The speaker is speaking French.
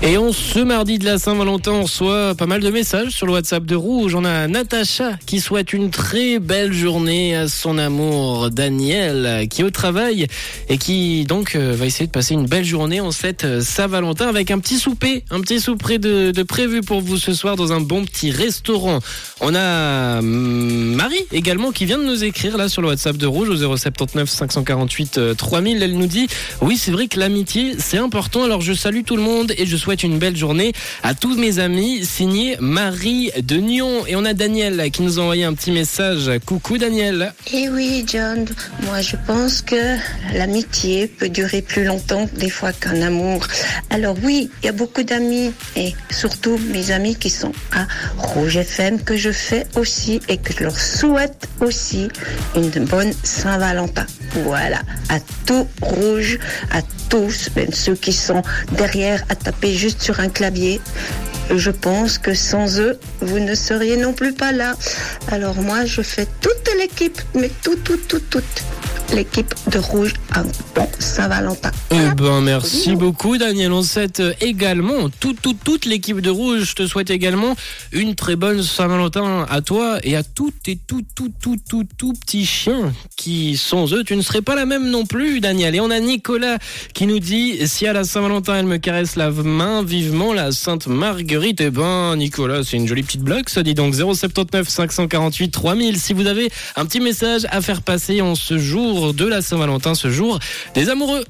Et on ce mardi de la Saint-Valentin, on reçoit pas mal de messages sur le WhatsApp de Rouge. On a Natacha qui souhaite une très belle journée à son amour Daniel qui est au travail et qui donc euh, va essayer de passer une belle journée en cette euh, Saint-Valentin avec un petit souper, un petit souper de, prévu pour vous ce soir dans un bon petit restaurant. On a hum, Marie également qui vient de nous écrire là sur le WhatsApp de Rouge au 079 548 euh, 3000. Elle nous dit oui c'est vrai que l'amitié c'est important alors je salue tout le monde et je souhaite une belle journée à tous mes amis. Signé Marie de Nyon. Et on a Daniel qui nous a envoyé un petit message. Coucou Daniel. Eh oui, John, moi je pense que l'amitié peut durer plus longtemps des fois qu'un amour. Alors oui, il y a beaucoup d'amis et surtout mes amis qui sont à Rouge FM que je fais aussi et que je leur souhaite aussi une bonne Saint-Valentin. Voilà, à tout Rouge, à tous, même ceux qui sont derrière à taper juste sur un clavier. Je pense que sans eux, vous ne seriez non plus pas là. Alors moi, je fais toute l'équipe, mais tout, tout, tout, toute l'équipe de Rouge un bon Saint-Valentin. Eh ben, merci beaucoup Daniel. On souhaite également, toute, toute, toute l'équipe de Rouge, te souhaite également une très bonne Saint-Valentin à toi et à tous tes tout, tout, tout, tout, tout petits chiens qui, sans eux, tu ne serais pas la même non plus, Daniel. Et on a Nicolas qui nous dit, si à la Saint-Valentin, elle me caresse la main vivement, la Sainte Marguerite, eh ben, Nicolas, c'est une jolie petite blague, ça dit donc 079 548 3000. Si vous avez un petit message à faire passer en ce jour de la Saint-Valentin, ce jour des amoureux.